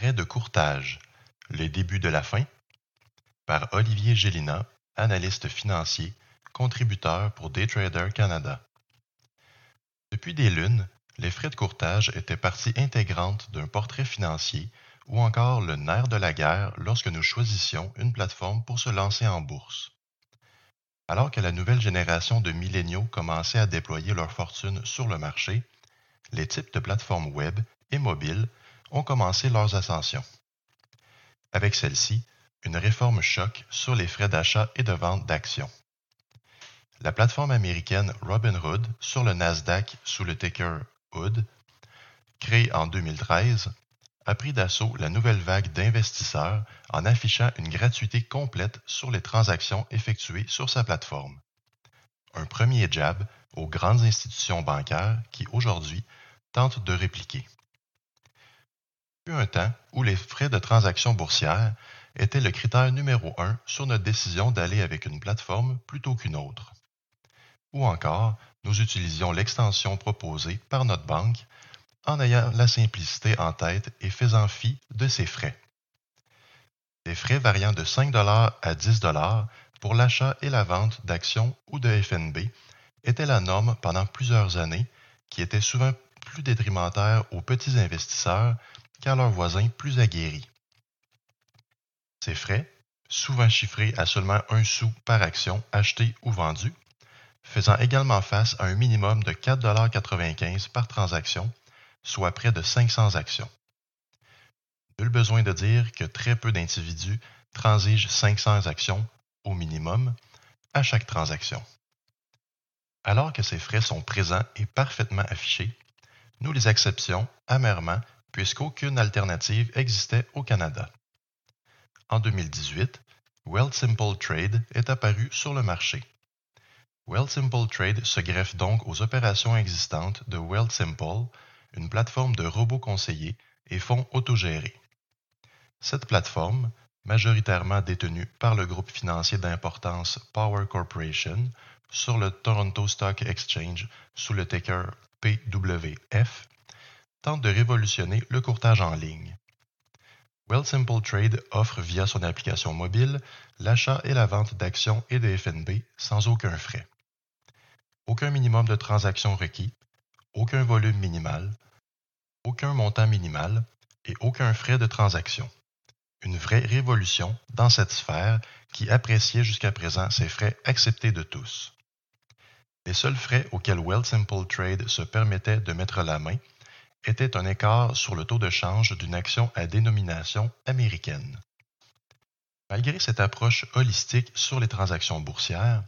De courtage, le début de la fin, par Olivier Gélina, analyste financier, contributeur pour Daytrader Canada. Depuis des lunes, les frais de courtage étaient partie intégrante d'un portrait financier ou encore le nerf de la guerre lorsque nous choisissions une plateforme pour se lancer en bourse. Alors que la nouvelle génération de milléniaux commençait à déployer leur fortune sur le marché, les types de plateformes web et mobiles ont commencé leurs ascensions. Avec celle-ci, une réforme choc sur les frais d'achat et de vente d'actions. La plateforme américaine Robinhood sur le Nasdaq sous le ticker HOOD, créée en 2013, a pris d'assaut la nouvelle vague d'investisseurs en affichant une gratuité complète sur les transactions effectuées sur sa plateforme. Un premier jab aux grandes institutions bancaires qui aujourd'hui tentent de répliquer. Eu un temps où les frais de transaction boursière étaient le critère numéro un sur notre décision d'aller avec une plateforme plutôt qu'une autre. Ou encore, nous utilisions l'extension proposée par notre banque en ayant la simplicité en tête et faisant fi de ses frais. Des frais variant de 5 à 10 pour l'achat et la vente d'actions ou de FNB étaient la norme pendant plusieurs années, qui était souvent plus détrimentaire aux petits investisseurs qu'à leurs voisins plus aguerris. Ces frais, souvent chiffrés à seulement un sou par action achetée ou vendue, faisant également face à un minimum de 4,95 par transaction, soit près de 500 actions. Nul besoin de dire que très peu d'individus transigent 500 actions au minimum à chaque transaction. Alors que ces frais sont présents et parfaitement affichés, nous les acceptions amèrement puisqu'aucune alternative existait au Canada. En 2018, Wealthsimple Trade est apparu sur le marché. Wealthsimple Trade se greffe donc aux opérations existantes de Wealthsimple, une plateforme de robots conseillers et fonds autogérés. Cette plateforme, majoritairement détenue par le groupe financier d'importance Power Corporation sur le Toronto Stock Exchange sous le ticker PWF, tente de révolutionner le courtage en ligne. Wealthsimple Trade offre via son application mobile l'achat et la vente d'actions et de FNB sans aucun frais. Aucun minimum de transactions requis, aucun volume minimal, aucun montant minimal et aucun frais de transaction. Une vraie révolution dans cette sphère qui appréciait jusqu'à présent ces frais acceptés de tous. Les seuls frais auxquels Wealthsimple Trade se permettait de mettre la main étaient un écart sur le taux de change d'une action à dénomination américaine. Malgré cette approche holistique sur les transactions boursières,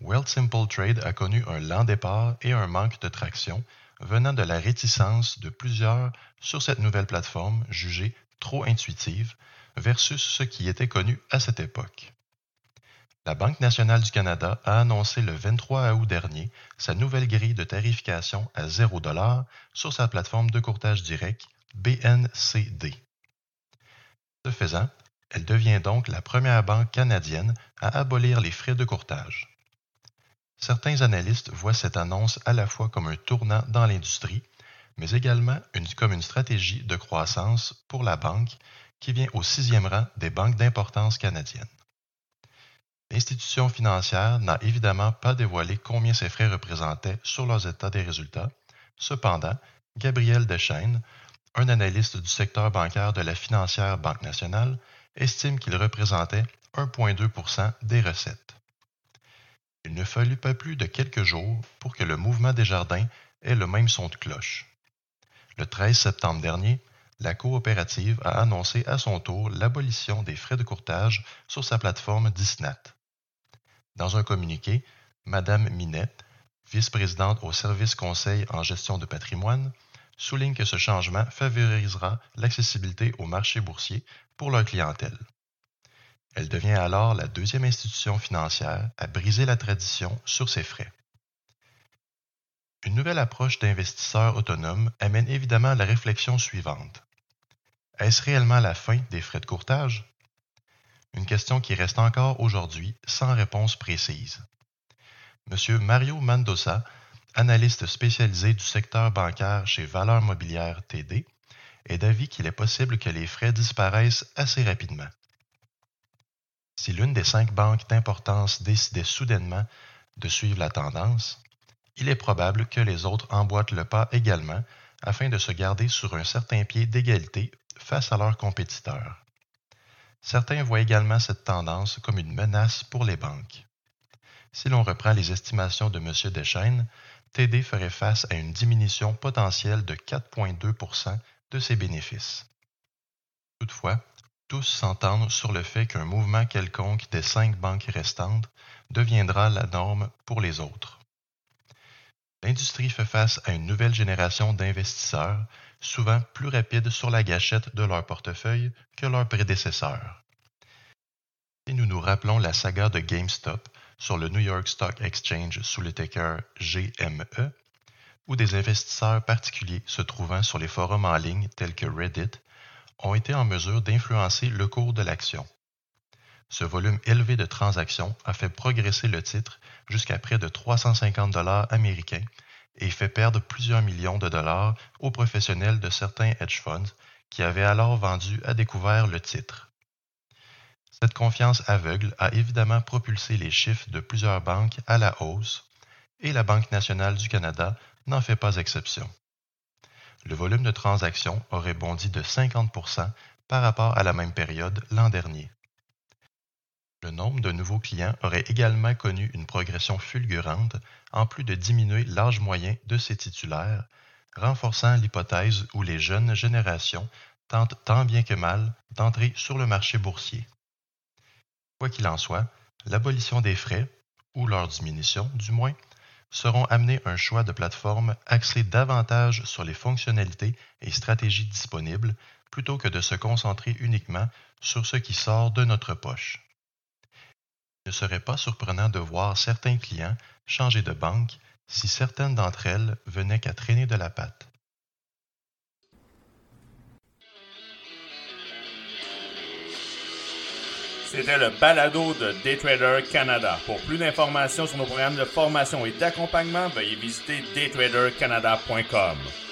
Wealthsimple Trade a connu un lent départ et un manque de traction venant de la réticence de plusieurs sur cette nouvelle plateforme jugée trop intuitive versus ce qui était connu à cette époque. La Banque nationale du Canada a annoncé le 23 août dernier sa nouvelle grille de tarification à 0 sur sa plateforme de courtage direct BNCD. Ce faisant, elle devient donc la première banque canadienne à abolir les frais de courtage. Certains analystes voient cette annonce à la fois comme un tournant dans l'industrie, mais également comme une stratégie de croissance pour la banque qui vient au sixième rang des banques d'importance canadiennes. L'institution financière n'a évidemment pas dévoilé combien ces frais représentaient sur leurs états des résultats. Cependant, Gabriel Deschênes, un analyste du secteur bancaire de la financière Banque nationale, estime qu'ils représentaient 1,2% des recettes. Il ne fallut pas plus de quelques jours pour que le mouvement des jardins ait le même son de cloche. Le 13 septembre dernier, la coopérative a annoncé à son tour l'abolition des frais de courtage sur sa plateforme Disnat. Dans un communiqué, Mme Minette, vice-présidente au service conseil en gestion de patrimoine, souligne que ce changement favorisera l'accessibilité au marché boursier pour leur clientèle. Elle devient alors la deuxième institution financière à briser la tradition sur ses frais. Une nouvelle approche d'investisseurs autonomes amène évidemment la réflexion suivante. Est-ce réellement la fin des frais de courtage? Une question qui reste encore aujourd'hui sans réponse précise. M. Mario Mendoza, analyste spécialisé du secteur bancaire chez Valeurs Mobilières TD, est d'avis qu'il est possible que les frais disparaissent assez rapidement. Si l'une des cinq banques d'importance décidait soudainement de suivre la tendance, il est probable que les autres emboîtent le pas également afin de se garder sur un certain pied d'égalité face à leurs compétiteurs. Certains voient également cette tendance comme une menace pour les banques. Si l'on reprend les estimations de M. Deschaines, TD ferait face à une diminution potentielle de 4,2% de ses bénéfices. Toutefois, tous s'entendent sur le fait qu'un mouvement quelconque des cinq banques restantes deviendra la norme pour les autres. L'industrie fait face à une nouvelle génération d'investisseurs, souvent plus rapides sur la gâchette de leur portefeuille que leurs prédécesseurs. Si nous nous rappelons la saga de GameStop sur le New York Stock Exchange sous le ticker GME, où des investisseurs particuliers se trouvant sur les forums en ligne tels que Reddit ont été en mesure d'influencer le cours de l'action. Ce volume élevé de transactions a fait progresser le titre jusqu'à près de 350 dollars américains et fait perdre plusieurs millions de dollars aux professionnels de certains hedge funds qui avaient alors vendu à découvert le titre. Cette confiance aveugle a évidemment propulsé les chiffres de plusieurs banques à la hausse et la Banque nationale du Canada n'en fait pas exception le volume de transactions aurait bondi de 50% par rapport à la même période l'an dernier. Le nombre de nouveaux clients aurait également connu une progression fulgurante, en plus de diminuer l'âge moyen de ses titulaires, renforçant l'hypothèse où les jeunes générations tentent tant bien que mal d'entrer sur le marché boursier. Quoi qu'il en soit, l'abolition des frais, ou leur diminution du moins, seront amenés un choix de plateforme axé davantage sur les fonctionnalités et stratégies disponibles plutôt que de se concentrer uniquement sur ce qui sort de notre poche. Ne serait pas surprenant de voir certains clients changer de banque si certaines d'entre elles venaient qu'à traîner de la patte. C'était le balado de Daytrader Canada. Pour plus d'informations sur nos programmes de formation et d'accompagnement, veuillez visiter daytradercanada.com.